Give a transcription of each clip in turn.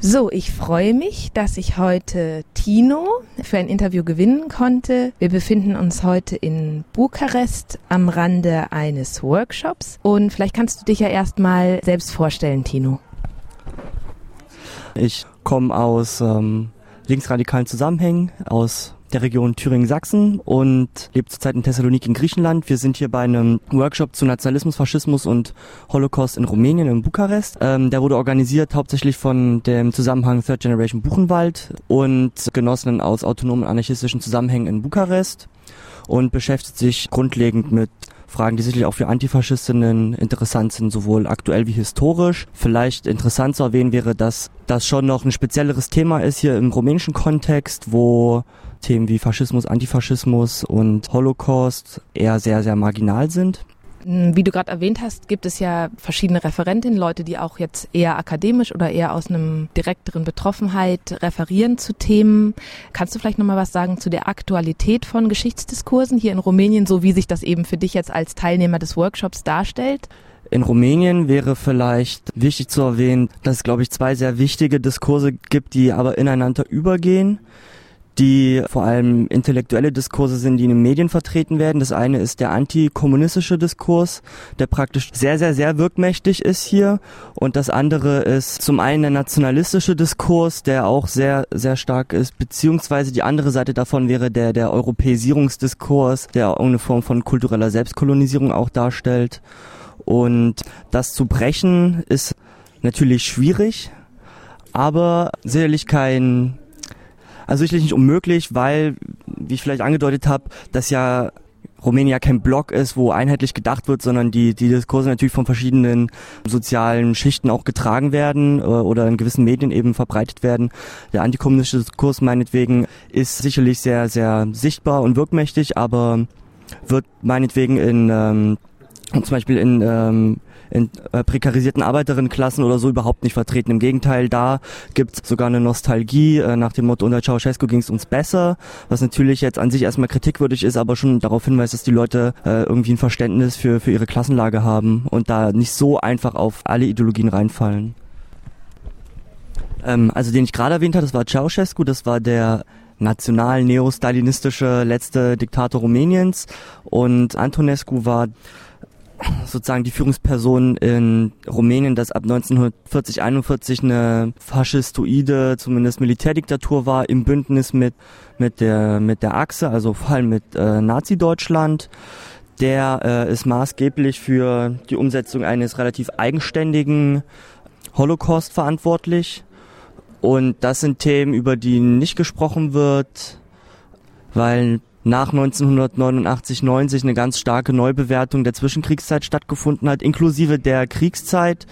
So, ich freue mich, dass ich heute Tino für ein Interview gewinnen konnte. Wir befinden uns heute in Bukarest am Rande eines Workshops und vielleicht kannst du dich ja erstmal selbst vorstellen, Tino. Ich komme aus ähm, linksradikalen Zusammenhängen, aus der Region Thüringen-Sachsen und lebt zurzeit in Thessaloniki in Griechenland. Wir sind hier bei einem Workshop zu Nationalismus, Faschismus und Holocaust in Rumänien in Bukarest. Ähm, der wurde organisiert hauptsächlich von dem Zusammenhang Third Generation Buchenwald und Genossinnen aus autonomen anarchistischen Zusammenhängen in Bukarest und beschäftigt sich grundlegend mit Fragen, die sicherlich auch für Antifaschistinnen interessant sind, sowohl aktuell wie historisch. Vielleicht interessant zu erwähnen wäre, dass das schon noch ein spezielleres Thema ist hier im rumänischen Kontext, wo Themen wie Faschismus, Antifaschismus und Holocaust eher sehr, sehr marginal sind. Hm, wie du gerade erwähnt hast, gibt es ja verschiedene Referentinnen, Leute, die auch jetzt eher akademisch oder eher aus einem direkteren Betroffenheit referieren zu Themen. Kannst du vielleicht nochmal was sagen zu der Aktualität von Geschichtsdiskursen hier in Rumänien, so wie sich das eben für dich jetzt als Teilnehmer des Workshops darstellt? In Rumänien wäre vielleicht wichtig zu erwähnen, dass es, glaube ich, zwei sehr wichtige Diskurse gibt, die aber ineinander übergehen die vor allem intellektuelle Diskurse sind, die in den Medien vertreten werden. Das eine ist der antikommunistische Diskurs, der praktisch sehr, sehr, sehr wirkmächtig ist hier. Und das andere ist zum einen der nationalistische Diskurs, der auch sehr, sehr stark ist, beziehungsweise die andere Seite davon wäre der, der Europäisierungsdiskurs, der irgendeine Form von kultureller Selbstkolonisierung auch darstellt. Und das zu brechen ist natürlich schwierig, aber sicherlich kein also sicherlich nicht unmöglich, weil, wie ich vielleicht angedeutet habe, dass ja Rumänien ja kein Block ist, wo einheitlich gedacht wird, sondern die, die Diskurse natürlich von verschiedenen sozialen Schichten auch getragen werden äh, oder in gewissen Medien eben verbreitet werden. Der antikommunistische Diskurs meinetwegen ist sicherlich sehr, sehr sichtbar und wirkmächtig, aber wird meinetwegen in ähm, zum Beispiel in ähm, in äh, prekarisierten Arbeiterinnenklassen oder so überhaupt nicht vertreten. Im Gegenteil, da gibt es sogar eine Nostalgie äh, nach dem Motto, unter Ceausescu ging es uns besser, was natürlich jetzt an sich erstmal kritikwürdig ist, aber schon darauf hinweist, dass die Leute äh, irgendwie ein Verständnis für, für ihre Klassenlage haben und da nicht so einfach auf alle Ideologien reinfallen. Ähm, also den ich gerade erwähnt habe, das war Ceausescu, das war der national neostalinistische letzte Diktator Rumäniens und Antonescu war sozusagen die Führungsperson in Rumänien, das ab 1940, 41 eine faschistoide, zumindest Militärdiktatur war, im Bündnis mit, mit der, mit der Achse, also vor allem mit äh, Nazi-Deutschland. Der äh, ist maßgeblich für die Umsetzung eines relativ eigenständigen Holocaust verantwortlich. Und das sind Themen, über die nicht gesprochen wird, weil nach 1989, 90 eine ganz starke Neubewertung der Zwischenkriegszeit stattgefunden hat, inklusive der Kriegszeit,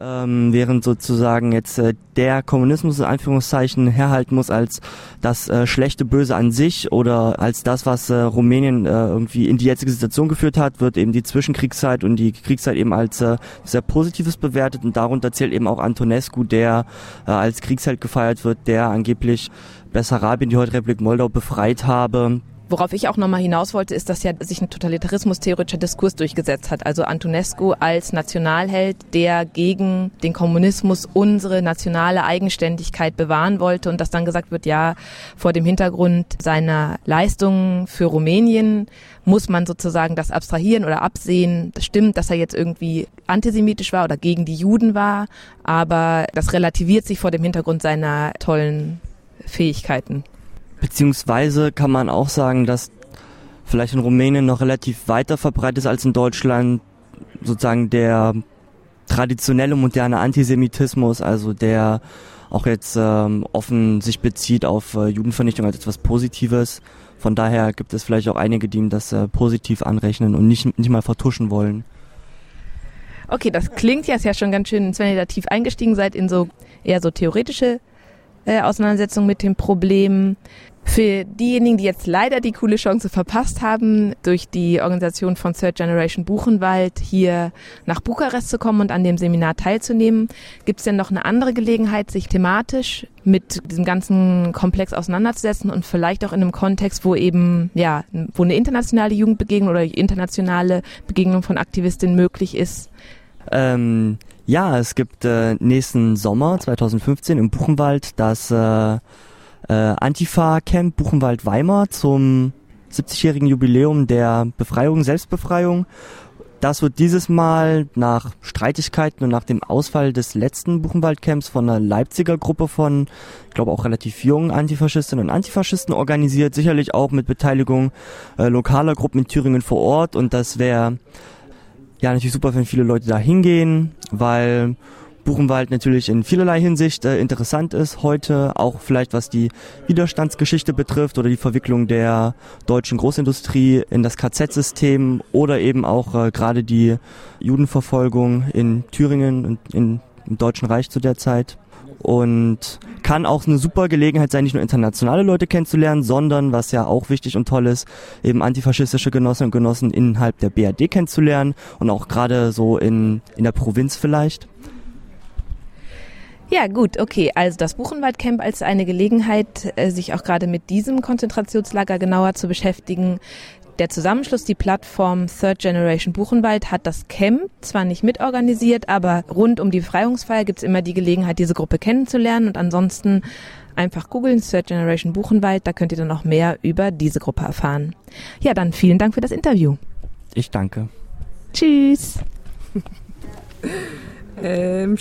ähm, während sozusagen jetzt äh, der Kommunismus in Anführungszeichen herhalten muss als das äh, schlechte Böse an sich oder als das, was äh, Rumänien äh, irgendwie in die jetzige Situation geführt hat, wird eben die Zwischenkriegszeit und die Kriegszeit eben als äh, sehr Positives bewertet und darunter zählt eben auch Antonescu, der äh, als Kriegsheld gefeiert wird, der angeblich Bessarabien, die heute Republik Moldau, befreit habe Worauf ich auch nochmal hinaus wollte, ist, dass ja sich ein totalitarismus-theoretischer Diskurs durchgesetzt hat. Also Antonescu als Nationalheld, der gegen den Kommunismus unsere nationale Eigenständigkeit bewahren wollte und dass dann gesagt wird, ja, vor dem Hintergrund seiner Leistungen für Rumänien muss man sozusagen das abstrahieren oder absehen. Das stimmt, dass er jetzt irgendwie antisemitisch war oder gegen die Juden war, aber das relativiert sich vor dem Hintergrund seiner tollen Fähigkeiten. Beziehungsweise kann man auch sagen, dass vielleicht in Rumänien noch relativ weiter verbreitet ist als in Deutschland sozusagen der traditionelle moderne Antisemitismus, also der auch jetzt ähm, offen sich bezieht auf äh, Judenvernichtung als etwas Positives. Von daher gibt es vielleicht auch einige, die ihm das äh, positiv anrechnen und nicht, nicht mal vertuschen wollen. Okay, das klingt jetzt ja schon ganz schön, wenn ihr da tief eingestiegen seid in so eher so theoretische äh, Auseinandersetzung mit dem Problem. Für diejenigen, die jetzt leider die coole Chance verpasst haben, durch die Organisation von Third Generation Buchenwald hier nach Bukarest zu kommen und an dem Seminar teilzunehmen, gibt es denn noch eine andere Gelegenheit, sich thematisch mit diesem ganzen Komplex auseinanderzusetzen und vielleicht auch in einem Kontext, wo eben, ja, wo eine internationale Jugendbegegnung oder internationale Begegnung von Aktivistinnen möglich ist? Ähm, Ja, es gibt äh, nächsten Sommer 2015 im Buchenwald das äh, äh, Antifa-Camp Buchenwald-Weimar zum 70-jährigen Jubiläum der Befreiung, Selbstbefreiung. Das wird dieses Mal nach Streitigkeiten und nach dem Ausfall des letzten Buchenwald-Camps von einer Leipziger Gruppe von, ich glaube auch relativ jungen Antifaschistinnen und Antifaschisten organisiert, sicherlich auch mit Beteiligung äh, lokaler Gruppen in Thüringen vor Ort und das wäre ja natürlich super, wenn viele Leute da hingehen, weil Buchenwald natürlich in vielerlei Hinsicht äh, interessant ist heute, auch vielleicht was die Widerstandsgeschichte betrifft oder die Verwicklung der deutschen Großindustrie in das KZ-System oder eben auch äh, gerade die Judenverfolgung in Thüringen und in, im Deutschen Reich zu der Zeit und kann auch eine super Gelegenheit sein, nicht nur internationale Leute kennenzulernen, sondern, was ja auch wichtig und toll ist, eben antifaschistische Genossinnen und Genossen innerhalb der BRD kennenzulernen und auch gerade so in, in der Provinz vielleicht. Ja, gut, okay. Also das Buchenwaldcamp als eine Gelegenheit, äh, sich auch gerade mit diesem Konzentrationslager genauer zu beschäftigen. Der Zusammenschluss, die Plattform Third Generation Buchenwald, hat das Camp zwar nicht mitorganisiert, aber rund um die Befreiungsfeier gibt es immer die Gelegenheit, diese Gruppe kennenzulernen. Und ansonsten einfach googeln Third Generation Buchenwald, da könnt ihr dann noch mehr über diese Gruppe erfahren. Ja, dann vielen Dank für das Interview. Ich danke. Tschüss. ähm,